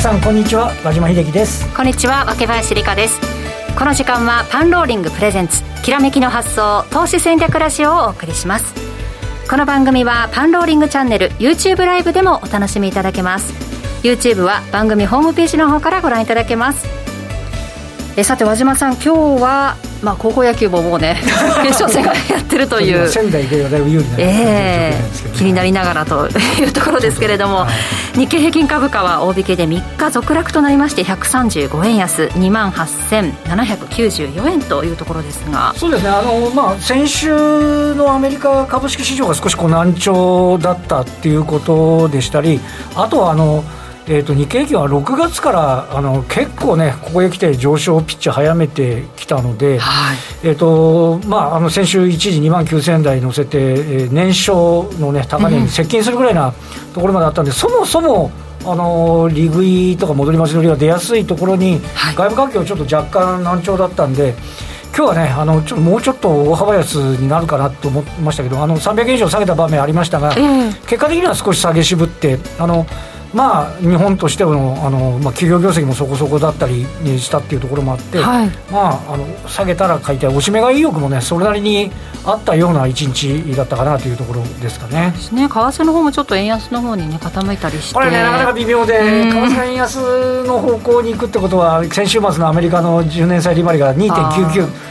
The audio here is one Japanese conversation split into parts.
皆さんこんにちは和島秀樹です。こんにちは若林理香です。この時間はパンローリングプレゼンツきらめきの発想投資戦略ラジオをお送りします。この番組はパンローリングチャンネル YouTube ライブでもお楽しみいただけます。YouTube は番組ホームページの方からご覧いただけます。えさて和島さん今日はまあ、高校野球ももうね 決勝戦がやってるという。仙台ではだいぶ有利な、えー、気になりながらというところですけれども、はい、日経平均株価は大引けで3日続落となりまして135円安2万8794円というところですが。そうですね。あの、まあ、先週のアメリカ株式市場が少しこう難聴だったっていうことでしたりあとはあのえーと、日経平均は6月からあの結構ね、ここへ来て上昇ピッチ早めてきたので、はい、えーとまあ、あの先週、一時2万9000円台乗せて、えー、年商の、ね、高値に接近するぐらいなところまであったんで、うん、そもそもあの利食いとか戻り増し乗りが出やすいところに、はい、外部環境ちょっと若干難聴だったんで。今日はねあのちょもうちょっと大幅安になるかなと思いましたけどあの300円以上下げた場面ありましたが、えー、結果的には少し下げ渋ってあのまあ、日本としてのあの、まあ、企業業績もそこそこだったりしたっていうところもあって、はい、まあ、あの下げたら買いたい、おしめ買い意欲もね、それなりにあったような一日だったかなというところですかね。ですね。為替の方もちょっと円安の方にね、傾いたりして。これね、なかなか微妙で、為替円安の方向に行くってことは、先週末のアメリカの10年債利回りが2.99。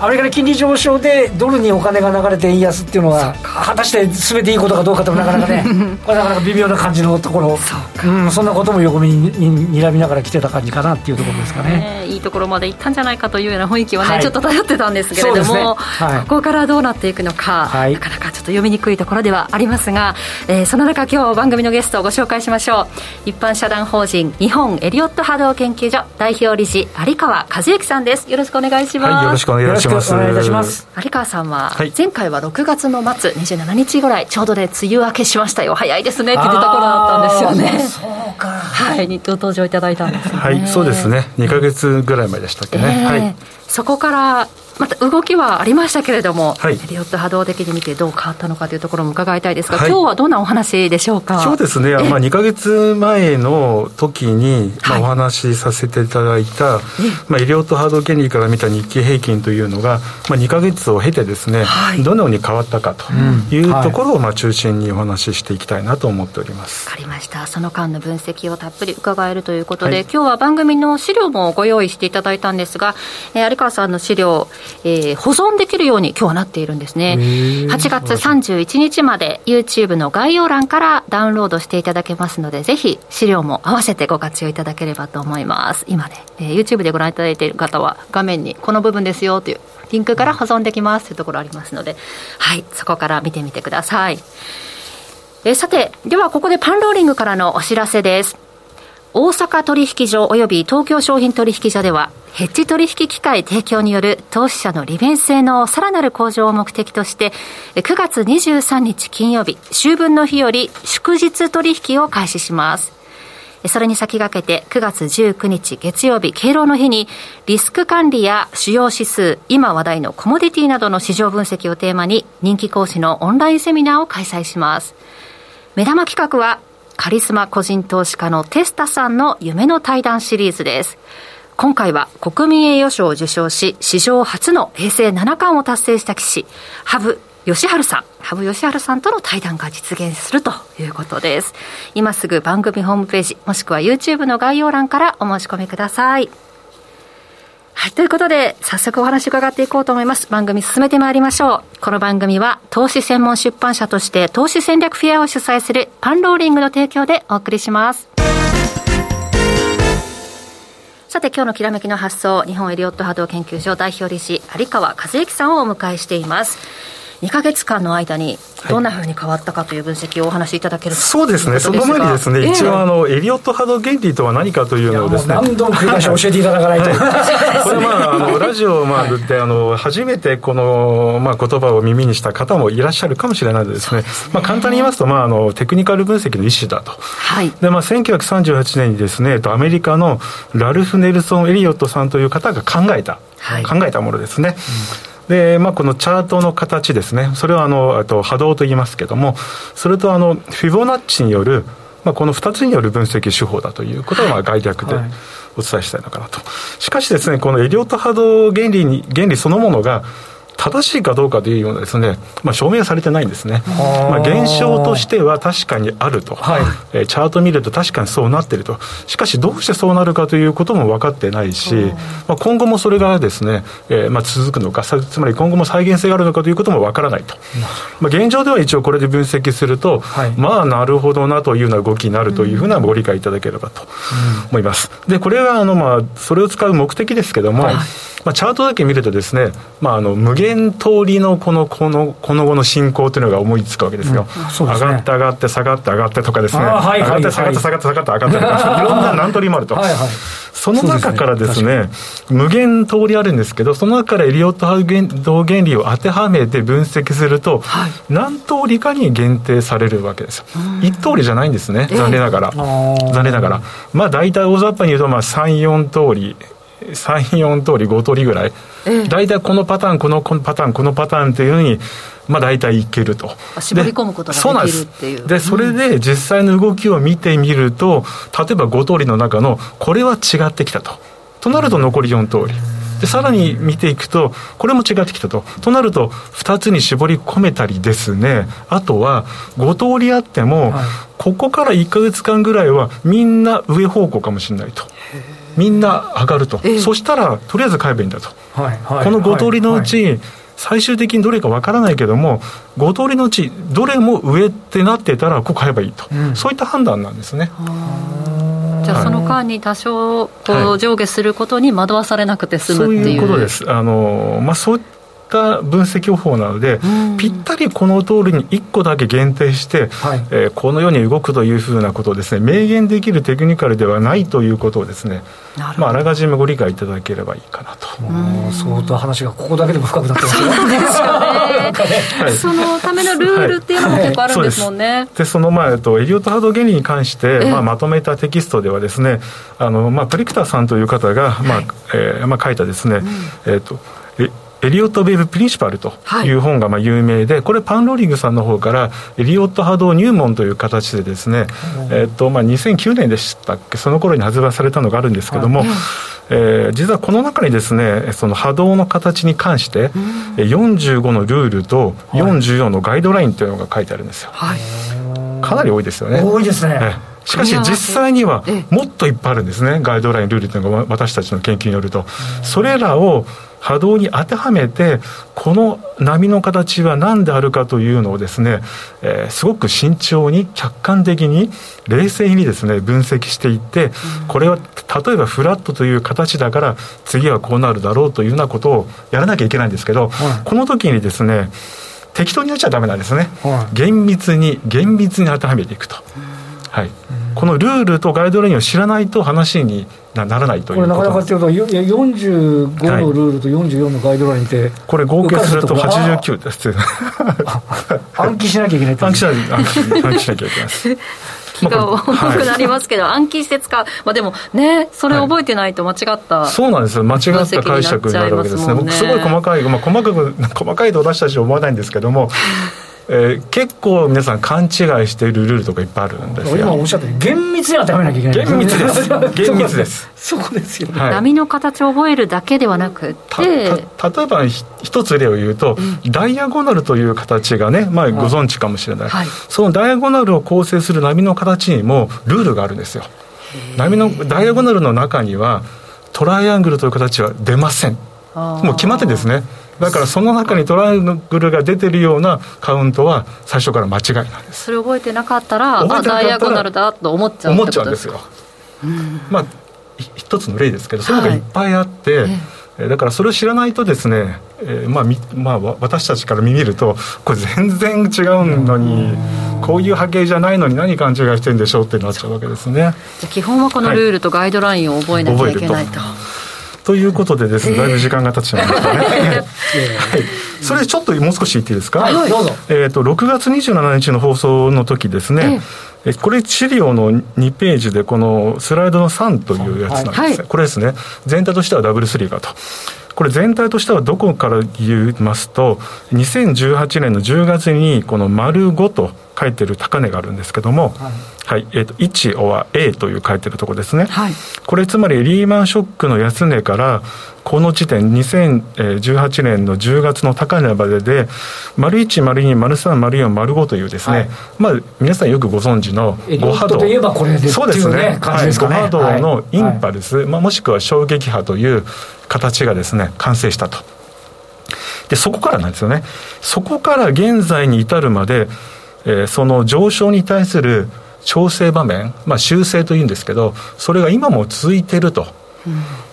アメリカの金利上昇でドルにお金が流れて円安っていうのは果たして全ていいことかどうかとなかなかね これなかなか微妙な感じのところ。そ,、うん、そんなことも横目ににらみながら来てた感じかなっていうところですかね、いいところまで行ったんじゃないかというような雰囲気はね、はい、ちょっと漂ってたんですけれども、ね。はい、ここからどうなっていくのか、はい、なかなかちょっと読みにくいところではありますが、えー、その中今日番組のゲストをご紹介しましょう。一般社団法人日本エリオット波動研究所代表理事有川和幸さんです。よろしくお願いします、よろしくお願いしますお願いいたします。有川さんは、前回は6月の末27日ぐらいちょうどで梅雨明けしましたよ。早いですねって言ってた頃だったんですよね。そうか。はい。ご登場いただいたんです、ね、はいそうですね。2か月ぐらい前でしたっけね、えー、はい。そこからまた動きはありましたけれども、はい、リオット波動的に見てどう変わったのかというところも伺いたいですが、はい、今日はどんなお話でしょうか？そうですね、まあ、2か月前の時に、まあ、お話しさせていただいた、まあ、リオット波動原理から見た日経平均というのが、まあ、2か月を経てですね、はい、どのように変わったかというところを、まあ、中心にお話ししていきたいなと思っております。わかりました。その間の分析をたっぷり伺えるということで、今日は番組の資料もご用意していただいたんですが、えー、有川さんの資料えー、保存できるように今日はなっているんですね。8月31日まで YouTube の概要欄からダウンロードしていただけますのでぜひ資料も合わせてご活用いただければと思います。今ね、えー、YouTube でご覧いただいている方は画面にこの部分ですよというリンクから保存できますというところありますのではいそこから見てみてください。えー、さてではここでパンローリングからのお知らせです大阪取引所及び東京商品取引所ではヘッジ取引機会提供による投資者の利便性のさらなる向上を目的として9月23日金曜日秋分の日より祝日取引を開始します。それに先駆けて9月19日月曜日敬老の日にリスク管理や主要指数今話題のコモディティなどの市場分析をテーマに人気講師のオンラインセミナーを開催します。目玉企画はカリスマ個人投資家のテスタさんの夢の対談シリーズです。今回は国民栄誉賞を受賞し、史上初の平成七冠を達成した棋士、羽生善治さん、羽生善治さんとの対談が実現するということです。今すぐ番組ホームページ、もしくは YouTube の概要欄からお申し込みください。はい。ということで、早速お話伺っていこうと思います。番組進めてまいりましょう。この番組は、投資専門出版社として、投資戦略フェアを主催するパンローリングの提供でお送りします。さて、今日のきらめきの発想、日本エリオット波動研究所代表理事、有川和之さんをお迎えしています。2か月間の間にどんなふうに変わったかという分析をお話しいただけるそうですね、その前にですね、えー、一応あの、エリオット波動原理とは何かというのをですね、何度も繰り返し教えていただかないと、これ、まあ、あの ラジオ、まあ、であの初めてこの、まあ、言葉を耳にした方もいらっしゃるかもしれないですね、すね。まあ、簡単に言いますと、まああの、テクニカル分析の一種だと、はい。でまあ、1938年にですね、アメリカのラルフ・ネルソン・エリオットさんという方が考えた、はい、考えたものですね。うんで、まあ、このチャートの形ですね、それはあのと波動と言いますけども、それとあのフィボナッチによるまあ、この2つによる分析手法だということをまあ概略でお伝えしたいのかなと。しかしですね、このエリオット波動原理に、原理そのものが、正しいかどうかというようなですね、まあ、証明されてないんですね。まあ、現象としては確かにあると、はい、えー、チャート見ると確かにそうなっていると。しかしどうしてそうなるかということも分かってないし、まあ、今後もそれがですね、えー、まあ続くのか、つまり今後も再現性があるのかということも分からないと。まあ、現状では一応これで分析すると、はい、まあなるほどなというような動きになるというふうなご理解いただければと思います。で、これはあのまあそれを使う目的ですけども、はいまあ、チャートだけ見るとですね、まあ、あの無限通りのこのこのこの後の進行というのが思いつくわけですよ、うんすね、上がって上がって下がって上がってとかですね、はいはい、上がって下がって下がって下がって上がってとか、いろんな何通りもあると。はいはいその中からですね、すね無限通りあるんですけど、その中からエリオット波動原理を当てはめて分析すると、はい、何通りかに限定されるわけですよ。一通りじゃないんですね、残念ながら。残念ながら。まあ大体大雑把に言うと、まあ3、4通り。34通り5通りぐらい、大体このパターンこのパターンこのパターンっていうふうにまあ大体いけると。絞り込むことができるっていう。でそれで実際の動きを見てみると例えば5通りの中のこれは違ってきたと。となると残り4通り、でさらに見ていくとこれも違ってきたと。となると2つに絞り込めたりですね。あとは5通りあっても、はい、ここから1か月間ぐらいはみんな上方向かもしれないと。みんな上がると、そしたらとりあえず買えばいいんだと、はいはい、この5通りのうち、はい、最終的にどれかわからないけども5通りのうちどれも上ってなってたらここ買えばいいと、うん、そういった判断なんですね。じゃあその間に多少こう上下することに惑わされなくて済むっていう、はい、そういうことです。あの、まあ、そうった分析方法なので、ぴったりこの通りに1個だけ限定して、はい、えー、このように動くというふうなことをですね明言できるテクニカルではないということをですねまあ、あらかじめご理解いただければいいかなと。相当話がここだけでも深くなってますよそうですよね。はい、そのためのルールっていうのも結構あるんですもんね、はい、でその、まあ、えっと、エリオット波動原理に関して、まあ、まとめたテキストではですねあの、まあ、プリクターさんという方が、まあえーまあ、書いたですね、うん、えっとエリオット・ベイブ・プリンシパルとい。う本がまあ有名で、はい、これパンローリングさんの方からエリオット波動入門という形でですね、えっとまあ、2009年でしたっけその頃に発売されたのがあるんですけども、はい、えー、実はこの中にですねその波動の形に関して、45のルールと44のガイドラインというのが書いてあるんですよ、はい、かなり多いですよね。多いですね、しかし実際にはもっといっぱいあるんですね。ガイドラインルールというのが私たちの研究によると。それらを波動に当てはめてこの波の形は何であるかというのをですね、えー、すごく慎重に客観的に冷静にですね分析していって、これは例えばフラットという形だから次はこうなるだろうというようなことをやらなきゃいけないんですけど、はい、この時にですね適当にやっちゃダメなんですね、はい、厳密に厳密に当てはめていくと。はい、このルールとガイドラインを知らないと話にならないというこれなかなかというと45のルールと44のガイドラインって、はい、これ合計すると89です。暗記しなきゃいけない暗記しなきゃ暗記しなきゃいけないです。気が重くなりますけど、はい、暗記して使う、まあ、でもね、それ覚えてないと間違った、はい、そうなんですよ、間違った解釈になるわけですね、僕、すごい細かい、まあ、細かく細かいと私たちは思わないんですけども、えー、結構皆さん勘違いしているルールとかいっぱいあるんですよ。今おっしゃって厳密にはダメなきゃいけない厳密です。厳密です。そうですよね、はい、波の形を覚えるだけではなくて例えば一つ例を言うと、うん、ダイアゴナルという形がね、まあ、ご存知かもしれない、はい、そのダイアゴナルを構成する波の形にもルールがあるんですよ。波のダイアゴナルの中にはトライアングルという形は出ません。もう決まってですねだからその中にトライアングルが出てるようなカウントは最初から間違いなんです。それ覚えてなかったらあダイアゴナルだと思っちゃう思っちゃうんですよ、うん、まあ一つの例ですけどそういうのがいっぱいあって、はいだからそれを知らないとですね、えーまあまあ、私たちから見るとこれ全然違うのにこういう波形じゃないのに何勘違いしてるんでしょうってなっちゃうわけですね。じゃあ基本はこのルールとガイドラインを覚えなきゃいけないと。はいということでですね、だいぶ時間が経っちゃいましたね。はい。それちょっともう少し言っていいですか？はい、どうぞ。えっ、と、6月27日の放送の時ですね、えこれ資料の2ページでこのスライドの3というやつなんです、はい、これですね。全体としてはダブルスリーがと。これ全体としてはどこから言いますと2018年の10月にこの丸5と書いてる高値があるんですけども、はい、はい、えーと、1は A という書いてるところですね、はい、これつまりリーマンショックの安値からこの時点2018年の10月の高値までで丸1丸2丸3丸4丸5というですね、はい、まあ皆さんよくご存知の5波動。そうですね、はい、5波動のインパルス、まあ、もしくは衝撃波という形がですね完成したと。でそこからなんですよね。そこから現在に至るまで、えー、その上昇に対する調整場面、まあ、修正というんですけどそれが今も続いていると。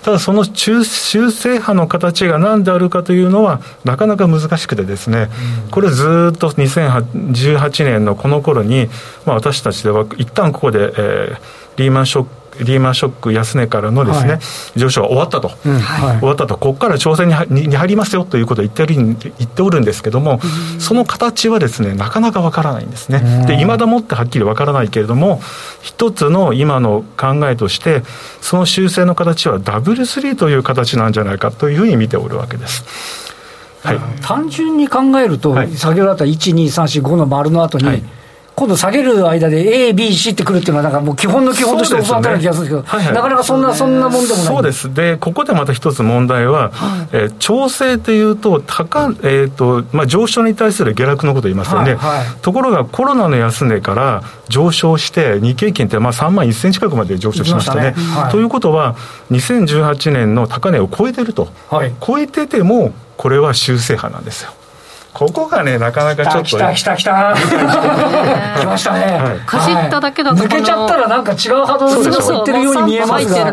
ただその修正波の形が何であるかというのはなかなか難しくてですね、これずっと2018年のこの頃に、まあ、私たちでは一旦ここで、えー、リーマンショックリーマンショック安値からのですね、はい、上昇は終わったと、うん。はい、終わったと、ここから調整にに入りますよということを言っておる言っておるんですけども、その形はですね、なかなかわからないんですね。で、いまだもってはっきりわからないけれども、一つの今の考えとして、その修正の形はダブルスリーという形なんじゃないかというふうに見ておるわけです。はい、単純に考えると、はい、先ほどあった1、2、3、4、5の丸の後に、はい今度下げる間で A、B、C ってくるっていうのは、なんかもう基本の基本として教わったような気がするんですけど、ねはいはい、なかなかそんな、そんなもんでもないそうです、でここでまた一つ問題は、はい、えー、調整というと、高えーとまあ、上昇に対する下落のことを言いますよね、はいはい、ところがコロナの安値から上昇して、日経金ってまあ3万1000近くまで上昇しましたね。したね。はい、ということは、2018年の高値を超えてると、はい、超えてても、これは修正派なんですよ。ここがねなかなかちょっと来た来た来た。来ましたね、はい、かじっただけだと抜けちゃったらなんか違う波動に行ってるように見えますが。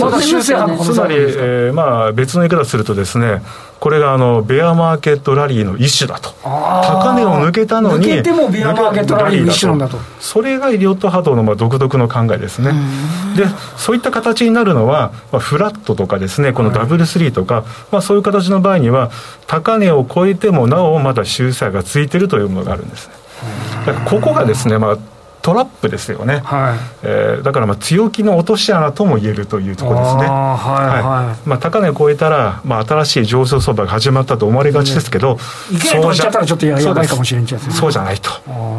まだ修正波のつまり、えー、まあ別の言い方するとですねこれがあのベアマーケットラリーの一種だと。高値を抜けたのに抜けてもベアマーケットラリーの一種なんだと。それがイリオット波動のまあ独特の考えですね。でそういった形になるのは、まあ、フラットとかですねこのダブルスリーとか、まあ、そういう形の場合には高値を超えてもなおまだ修正がついてるというものがあるんですね。だからここがですね、まあトラップですよね、はい、えー、だからまあ強気の落とし穴とも言えるというところですね、はいはい。まあ、高値を超えたら、まあ、新しい上昇相場が始まったと思われがちですけど、いけないとっちゃないそうじゃないと、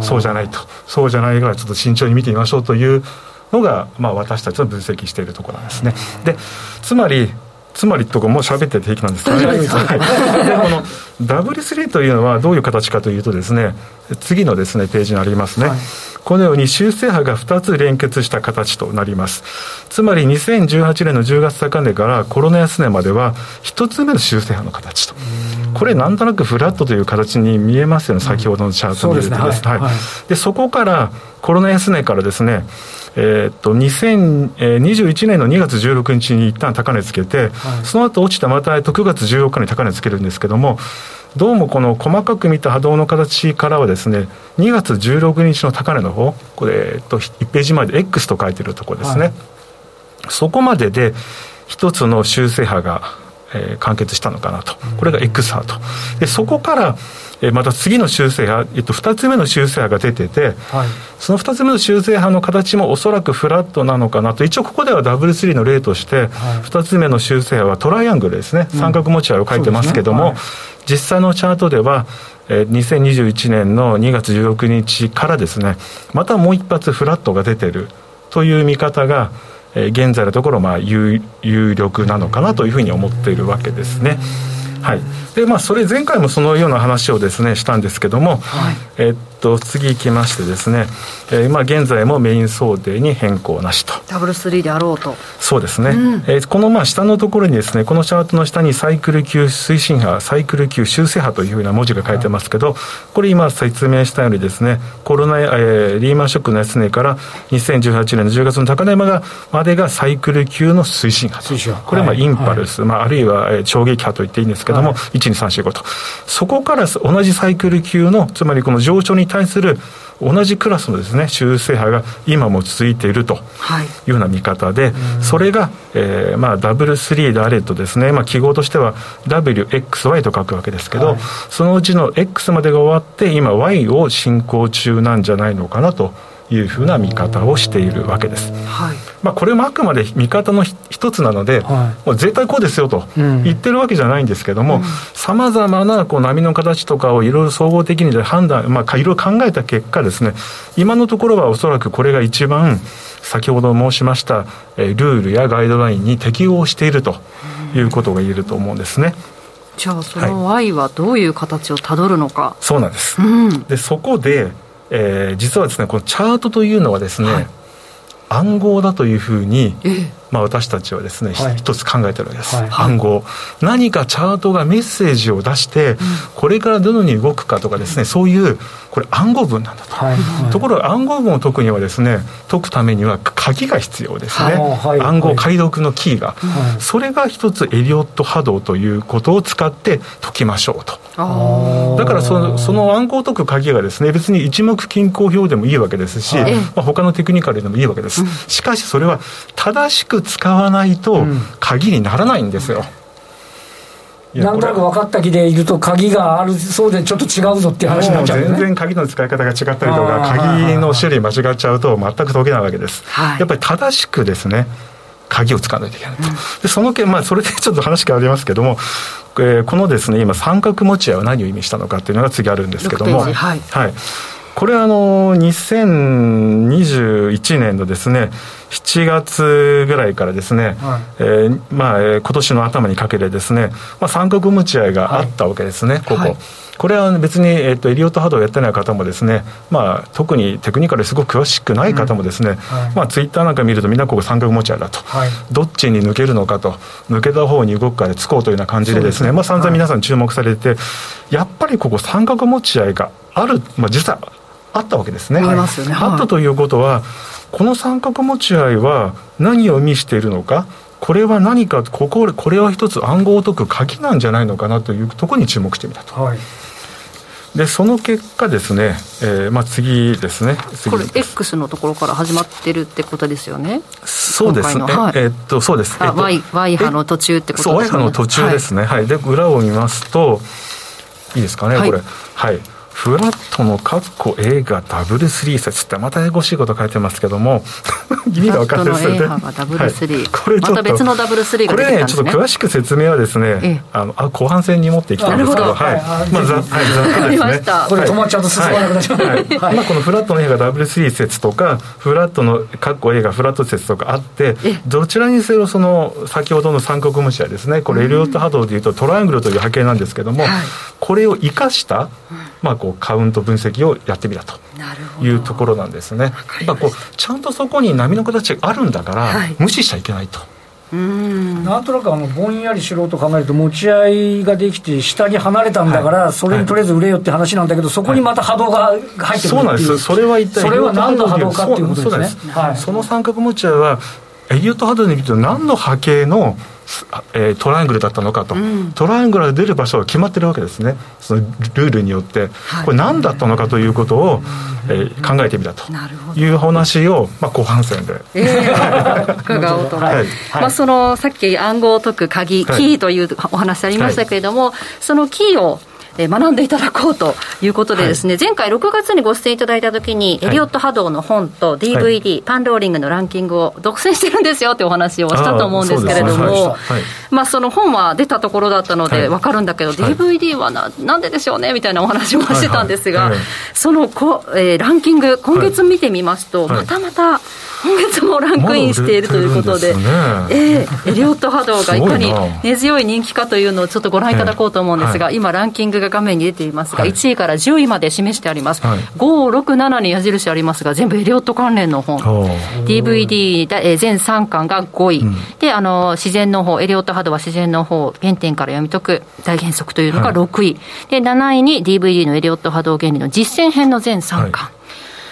そうじゃないと、そうじゃないから、ちょっと慎重に見てみましょうというのが、まあ、私たちの分析しているところなんですね。でつまりつまりとかもう喋ってて平気なんですけど、ね、はい、でこの W3 というのはどういう形かというとですね次のですねページにありますね、はい、このように修正波が2つ連結した形となります。つまり2018年の10月高値からコロナ安値までは1つ目の修正波の形と。これなんとなくフラットという形に見えますよね先ほどのチャートを見るとでそこからコロナ安値からですねえー、っと2021年の2月16日に一旦高値つけて、はい、その後落ちたまた9月14日に高値つけるんですけどもどうもこの細かく見た波動の形からはですね2月16日の高値の方これ、えっと、1ページ前で X と書いてるところですね、はい、そこまでで一つの修正波が、えー、完結したのかなと。これが X 波と。でそこからえまた次の修正波、えっと、2つ目の修正波が出てて、はい、その2つ目の修正波の形もおそらくフラットなのかなと、一応ここでは W3 の例として、2つ目の修正波はトライアングルですね、三角持ち合いを書いてますけども、ね。はい、実際のチャートでは、え2021年の2月16日からですね、またもう一発フラットが出てるという見方が、え現在のところまあ有有力なのかなというふうに思っているわけですね。はいでまあ、それ前回もそのような話をですねしたんですけども、はい、えっと次いきましてですね、えー、まあ現在もメイン想定に変更なしと。ダブルスリーであろうと。そうですね、うん、えー、このまあ下のところにですねこのチャートの下にサイクル級推進波サイクル級修正波というふうな文字が書いてますけど、これ今説明したようにですねコロナ、えー、リーマンショックの安値から2018年の10月の高値ままでがサイクル級の推進波これはまあインパルス、はい、まあ、あるいは衝撃波と言っていいんですけども、はい、1235と。そこから同じサイクル級のつまりこの上昇に対する同じクラスのですね修正波が今も続いているとい。うような見方で、はい、それが、えー、まあ W3 であれとですね、まあ、記号としては WXY と書くわけですけど、はい、そのうちの X までが終わって今 Y を進行中なんじゃないのかなというふうな見方をしているわけです。はい。まあ、これもあくまで見方の一つなので、はい、もう絶対こうですよと言ってるわけじゃないんですけども、さまざまなこう波の形とかをいろいろ総合的に判断、まあ、いろいろ考えた結果ですね、今のところはおそらくこれが一番、先ほど申しました、えー、ルールやガイドラインに適応しているということが言えると思うんですね。じゃあその Y はどういう形をたどるのか、はい、そうなんです、うん、でそこで、えー、実はですねこのチャートというのはですね、はい。暗号だというふうに、まあ、私たちはですね、はい、一つ考えてるわけです、はい、暗号。何かチャートがメッセージを出して、うん、これからどのように動くかとかですねそういうこれ暗号文なんだと、はい。はい、ところが暗号文を解くにはですね解くためには鍵が必要ですね、はい、暗号解読のキーが、それが一つエリオット波動ということを使って解きましょうと。だからそのその暗号を解く鍵がですね別に一目均衡表でもいいわけですし、まあ、他のテクニカルでもいいわけです、しかしそれは正しく使わないと鍵にならないんですよ、なんとなく分かった気でいると、鍵があるそうでちょっと違うぞっていう話になっちゃう、ね、全然鍵の使い方が違ったりとか、鍵の種類間違っちゃうと、全く解けないわけです。はい、やっぱり正しくですね、鍵を使わないといけないと。うん、でその件、まあ、それでちょっと話変わりますけども、えー、このですね、今、三角持ち合いは何を意味したのかっていうのが次あるんですけども、はい、はいこれはあの2021年のですね7月ぐらいからですね、はい、えー、まあ、今年の頭にかけてですね、まあ、三角持ち合いがあったわけですね、はい、ここ。はい。これは別に、えっと、エリオット波動をやってない方もですね、まあ、特にテクニカルすごく詳しくない方もですね、うん。はい、まあ、ツイッターなんか見るとみんなここ三角持ち合いだと、はい、どっちに抜けるのかと抜けた方に動くかでつこうというような感じでですね、すねまあ、散々皆さん注目されて、はい、やっぱりここ三角持ち合いがある、まあ、実はあったわけですね。ありますよね。あったということは、この三角持ち合いは何を意味しているのか、これは何か、ここ、これは一つ暗号を解く鍵なんじゃないのかなというところに注目してみたと。はい。でその結果ですね、えーまあ、次ですね。これ X のところから始まってるってことですよね？そうですね、はい、えー、っとそうです、えっと、y, y 波の途中ってことですね？そう Y 波の途中ですね、はい、はい、で裏を見ますといいですかね、はい、これ。はいフラットのカッコ映画ダブルスリー説ってまたやごしいこと書いてますけども意味が分かんないですよね。ダブルスリー、これちょっと別のダブルスリーが、ね、これねちょっと詳しく説明はですね、あのあ後半戦に持っていきたいんですけど、はい、まあざはいざっとですね。これ止まっちゃうと進まなくなっちゃう。はい。まあこのフラットの映画ダブルスリー説とかフラットのカッコ映画フラット説とかあって、どちらにせよその先ほどの三角虫はですね、これエリオット波動でいうとトライアングルという波形なんですけども、これを生かしたまあこうカウント分析をやってみたというところなんですね。まあ、こうちゃんとそこに波の形があるんだから、はい、無視しちゃいけないと。うん。なんとなくあのぼんやり素人考えると持ち合いができて下に離れたんだから、それにとりあえず売れよって話なんだけど、そこにまた波動が入ってくるっていう、そうなんです。それは一体それは何の波動かっていうことですね。はい、その三角持ち合いはエリオット波動で見ると何の波形のえー、トライアングルだったのかと、うん、トライアングルが出る場所が決まってるわけですね。そのルールによって、はい、これ何だったのかということを、えー、考えてみたと。いう話を、まあ、後半戦で、えー、伺おうと思います、まあ、そのさっき暗号を解く鍵、キーというお話ありましたけれども、はい、そのキーをえ学んでいただこうということでですね、はい、前回6月にご出演いただいたときに、エリオット波動の本と DVD、はい、パンローリングのランキングを独占してるんですよってお話をしたと思うんですけれども、まあ、その本は出たところだったので分かるんだけど、DVD はななんででしょうねみたいなお話もしてたんですが、そのこ、えー、ランキング、今月見てみますと、またまた、今月もランクインしているということで、でね、えー、エリオット波動がいかに根強い人気かというのをちょっとご覧いただこうと思うんですが、はい、今、ランキングが画面に出ていますが、はい、1位から10位まで示してあります、はい、5、6、7に矢印ありますが、全部エリオット関連の本、DVD だ、えー、全3巻が5位、うん、であの自然の方、エリオット波動は自然の方、原点から読み解く大原則というのが6位、で7位に DVD のエリオット波動原理の実践編の全3巻。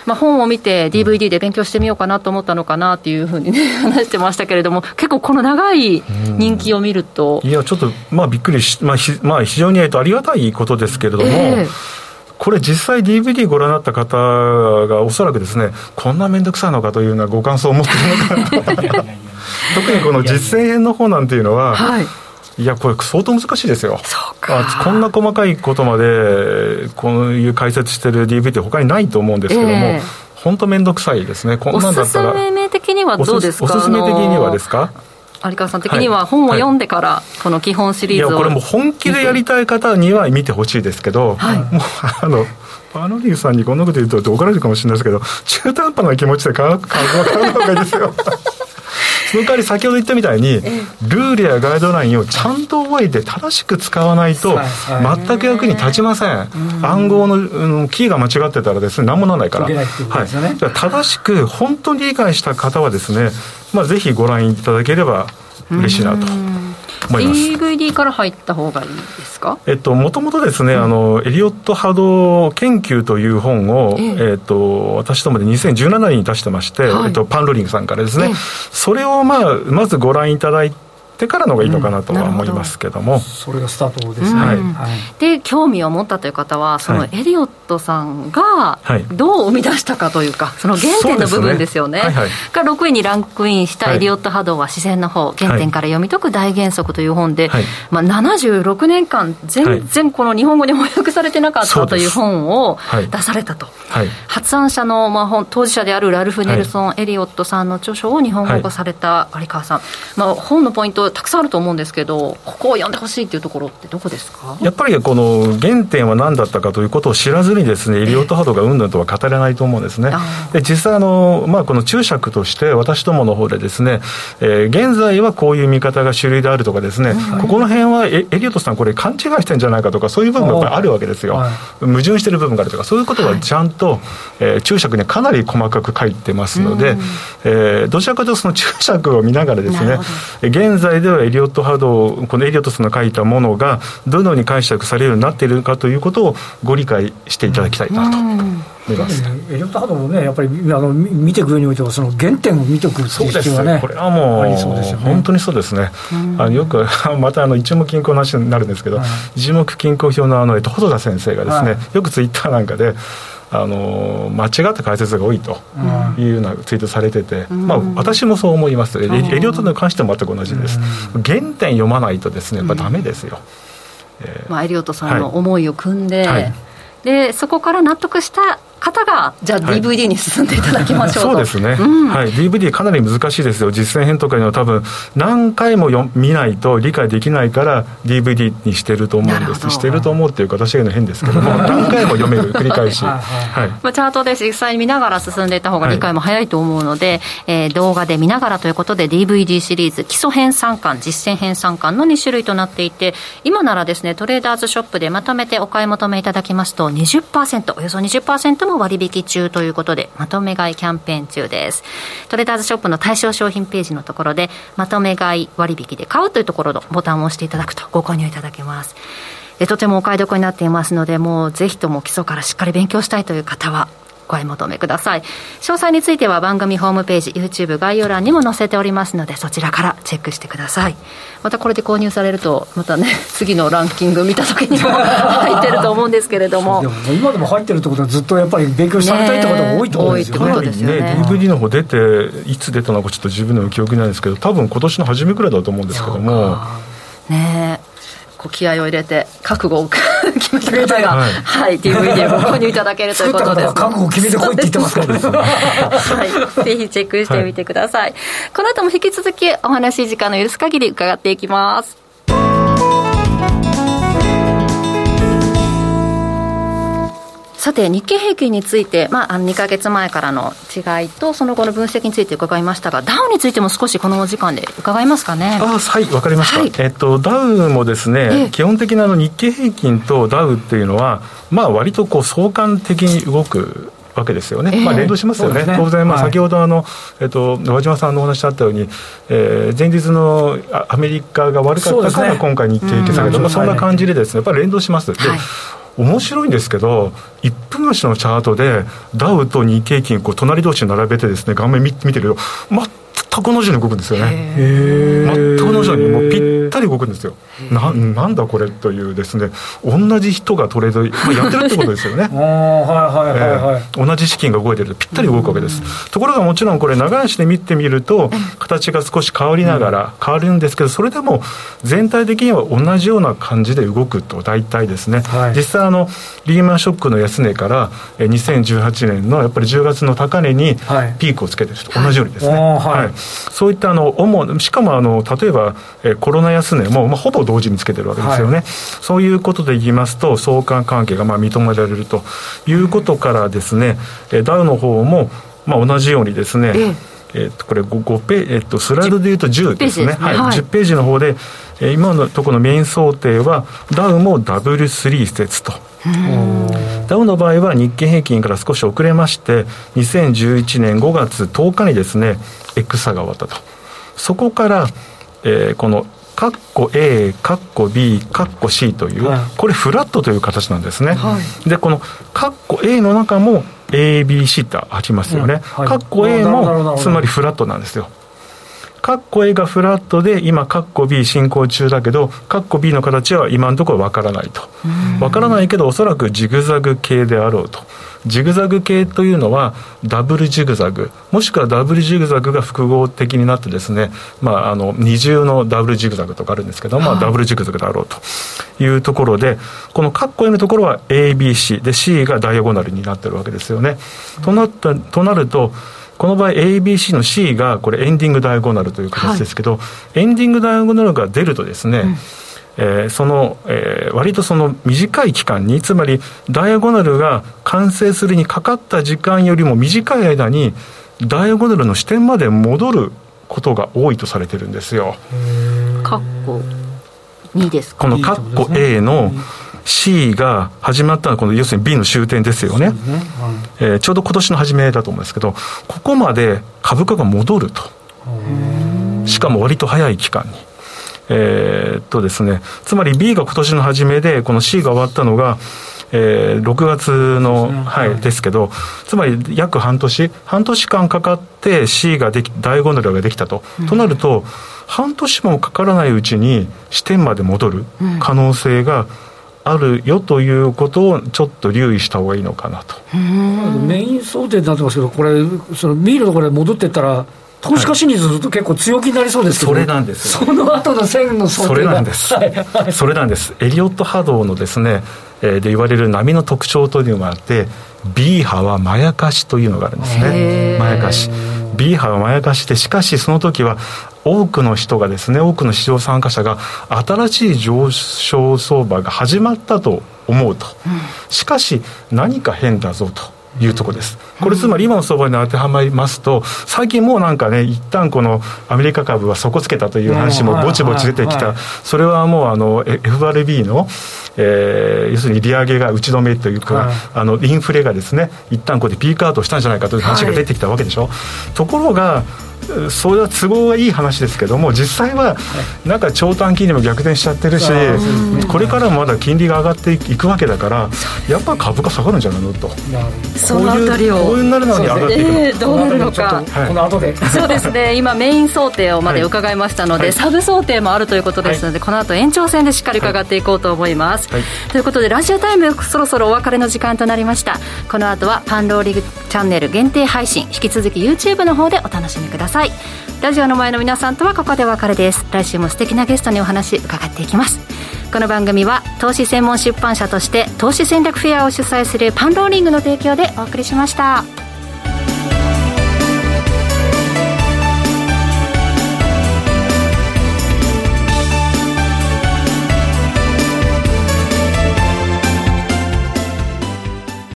まあ、本を見て DVD で勉強してみようかなと思ったのかなっていうふうにね 話してましたけれども結構この長い人気を見ると、いやちょっとまあびっくりし、まあひまあ、非常にありがたいことですけれども、えーこれ実際 DVD ご覧になった方がおそらくですねこんな面倒くさいのかというようなご感想を持っているのか 特にこの実践編の方なんていうのは、はいいや、これ相当難しいですよ。あこんな細かいことまで、こういう解説してる DVD 他にないと思うんですけども、えー、本当面倒くさいですね、こんなんだったら。おすすめ的にはどうですか？おすすめ的にはですか？有川さん的には本を読んでから、この基本シリーズを、いやこれも本気でやりたい方には見てほしいですけど、はい、もうあのパノリーさんにこんなこと言うと怒られるかもしれないですけど中途半端な気持ちで買う買う方がいいですよその代わり先ほど言ったみたいに、ルールやガイドラインをちゃんと覚えて正しく使わないと全く役に立ちません、暗号の、うん、キーが間違ってたらですね何もならないから、はい、正しく本当に理解した方はですね、まあ、ぜひご覧いただければ嬉しいなと。思います。DVD から入った方がいいですかえっともともとですね、うん、あのエリオット波動研究という本を、ええ。っと私どもで2017年に出してまして、はい、えっと、パンロリングさんからですね、え、それをまあまずご覧いただいてってからのがいいのかなとは思いますけども、うん、それがスタートですね、はい、で興味を持ったという方はそのエリオットさんがどう生み出したかというかその原点の部分ですよね、ね。はいはい、が6位にランクインしたエリオット波動は自然の方原点から読み解く大原則という本で、はい、まあ、76年間全然この日本語に翻訳されてなかったという本を出されたと、発案者の、まあ、当事者であるラルフ・ネルソン・エリオットさんの著書を日本語化された有川さん、まあ、本のポイントたくさんあると思うんですけど、ここを読んでほしいっていうところってどこですか？やっぱりこの原点は何だったかということを知らずにですね、エリオット波動がうんぬんとは語れないと思うんですね。で実際あの、まあ、この注釈として私どもの方でですね、えー、現在はこういう見方が主流であるとかですね、うん、ここの辺はエエリオットさんこれ勘違いしてんじゃないかとかそういう部分がやっぱりあるわけですよ。はい、矛盾してる部分があるとかそういうことはちゃんと、はい、えー、注釈にかなり細かく書いてますので、うん、えー、どちらかというとその注釈を見ながらですね現在ではエリオット波動このエリオットさんの書いたものがどのように解釈されるようになっているかということをご理解していただきたいなと。エリオット波動もね、やっぱりあの見ていく上においては、その原点を見ておくっていう必要はね、これはもう、ね、本当にそうですね、あのよくまたあの一目均衡の話になるんですけど、はい、一目均衡表のあの、えっと、細田先生がですね、はい、よくツイッターなんかで、あの間違った解説が多いというようなツイートされてて、うん、まあ、私もそう思います、エリオットに関しても全く同じです、うん、原点読まないとですねやっぱりだめですよ、うん、えー、まあ、エリオットさんの思いを組んで、はいはい、でそこから納得した方が、じゃあ DVD に進んでいただきましょう、はい、そうですね、うん、はい、DVD かなり難しいですよ、実践編とかには多分何回もよ見ないと理解できないから、DVD にしてると思うんです、してると思うっていうか、私が言うの変ですけども、何回も読める、繰り返し。はいまあ、チャートで実際に見ながら進んでいった方が理解も早いと思うので、はい、えー、動画で見ながらということで、DVD シリーズ、基礎編3巻、実践編3巻の2種類となっていて、今ならですね、トレーダーズショップでまとめてお買い求めいただきますと20%、およそ20%も割引中ということで、まとめ買いキャンペーン中です。トレーダーズショップの対象商品ページのところで、まとめ買い割引で買うというところのボタンを押していただくとご購入いただけます。とてもお買い得になっていますので、もうぜひとも基礎からしっかり勉強したいという方は、お買い求めください。詳細については番組ホームページ YouTube 概要欄にも載せておりますのでそちらからチェックしてください。またこれで購入されるとまたね 次のランキング見た時にも 入ってると思うんですけれども。でも今でも入ってるってことはずっとやっぱり勉強されたいってことが多いってことですよね。ねですよね。ね DVD の方出ていつ出たのかちょっと自分でも記憶ないんですけど多分今年の初めくらいだと思うんですけども。ねえ。こう気合を入れて覚悟を 決めた方が、はい、はい、DVD をご購入いただけるということです。覚悟を決めてこいって言ってますからね。はい、ぜひチェックしてみてください、はい、この後も引き続きお話時間の許す限り伺っていきますさて、日経平均について、まあ、あの2か月前からの違いと、その後の分析について伺いましたが、ダウについても少しこのお時間で伺いますかね？あはい、わかりました。はい、えっと、ダウもですね、え基本的なの日経平均とダウっていうのは、まあ、割とこう相関的に動くわけですよね、えー、まあ、連動しますよね、ね。当然、まあ、先ほどあの、えっと、和島さんのお話あったように、えー、前日のアメリカが悪かったから、今回、日経平均下げた、まあ、そんな感じでです、ね、やっぱり連動します。で、はい面白いんですけど、1分足のチャートで、ダウと日経金、こう隣同士並べてですね、画面見てると、全く同じように動くんですよね。全く同じようにもうぴったり動くんですよ。ななんだこれというですね同じ人がトレード、まあ、やってるってことですよね。はいはいはいはい、えー、同じ資金が動いてるとぴったり動くわけです。ところがもちろんこれ長足で見てみると形が少し変わりながら変わるんですけどそれでも全体的には同じような感じで動くと大体ですね、はい、実際あのリーマンショックの安値から2018年のやっぱり10月の高値にピークをつけてると。同じようにですね、はい。はい、そういったあの主しかもあの例えばコロナ安値も、まあ、ほぼ同時につけてるわけですよね、そういうことで言いますと相関関係がまあ認められるということからですねダウの方もまあ同じようにですね、えっと、これ 5, 5ペえっと、スライドでいうと10ですね、はい。はい、10ページの方で、えー、今のところのメイン想定は、ダウも W3 説と。ダウの場合は日経平均から少し遅れまして、2011年5月10日にですね、X 差が終わったと。そこから、えー、このカッコ A、カッコ B、カッコ C という、はい、これフラットという形なんですね。はい、で、このカッコ A の中も ABC ってありますよね。カッコ A もつまりフラットなんですよ。カッコ A がフラットで今カッコ B 進行中だけどカッコ B の形は今のところわからないと。わからないけどおそらくジグザグ系であろうとジグザグ系というのはダブルジグザグ。もしくはダブルジグザグが複合的になってですね、まあ、あの二重のダブルジグザグとかあるんですけど、まあ、ダブルジグザグであろうというところでこのカッコ A のところは ABC で C がダイアゴナルになってるわけですよね。となったとなるとこの場合 ABC の C がこれエンディングダイアゴナルという形ですけど、はい、エンディングダイアゴナルが出るとですね、うんえー、その、えー、割とその短い期間につまりダイアゴナルが完成するにかかった時間よりも短い間にダイアゴナルの視点まで戻ることが多いとされてるんですよ。カッコ2ですこのカッコ A の C が始まったのはこの要するに B の終点ですよね、ね。えー、ちょうど今年の初めだと思うんですけどここまで株価が戻ると。しかも割と早い期間にえー、っとですねつまり B が今年の初めでこの C が終わったのがえー、6月の、ね、はい、ですけど、つまり約半年、半年間かかって C ができ、第5の量ができたと。うん、となると、半年もかからないうちに視点まで戻る可能性が、うんあるよということをちょっと留意した方がいいのかなと。メイン想定になってますけど、これ、そのビールのところで戻っていったら、投資家心理すると結構強気になりそうですそれなんですその後の線のそれなんです、はい。はい、それなんです。エリオット波動のですね、えー、で言われる波の特徴というのがあって B 波はまやかしというのがあるんですね。まやかし。B 波はまやかしでしかしその時は多くの人がですね多くの市場参加者が新しい上昇相場が始まったと思うと、しかし何か変だぞというところです。これつまり今の相場に当てはまりますと、最近もうなんかね、一旦このアメリカ株は底つけたという話もぼちぼち出てきた、それはもうあの FRB の、えー、要するに利上げが打ち止めというか、あのインフレがですね、一旦ここでピークアウトしたんじゃないかという話が出てきたわけでしょ。ところがそれは都合がいい話ですけども実際はなんか長短金利も逆転しちゃってるしこれからもまだ金利が上がっていくわけだからやっぱ株価下がるんじゃないのと。そのあたりを。こういうなるのに上がっていくの、えー、どうなるのか。この後で。そうですね。今メイン想定をまで伺いましたので、はい、サブ想定もあるということですので、はい、この後延長戦でしっかり伺っていこうと思います、はい、ということでラジオタイムそろそろお別れの時間となりました。この後はパンローリングチャンネル限定配信引き続き YouTube の方でお楽しみください。ラジオの前の皆さんとはここでお別れです。来週も素敵なゲストにお話伺っていきます。この番組は投資専門出版社として投資戦略フェアを主催するパンローリングの提供でお送りしました。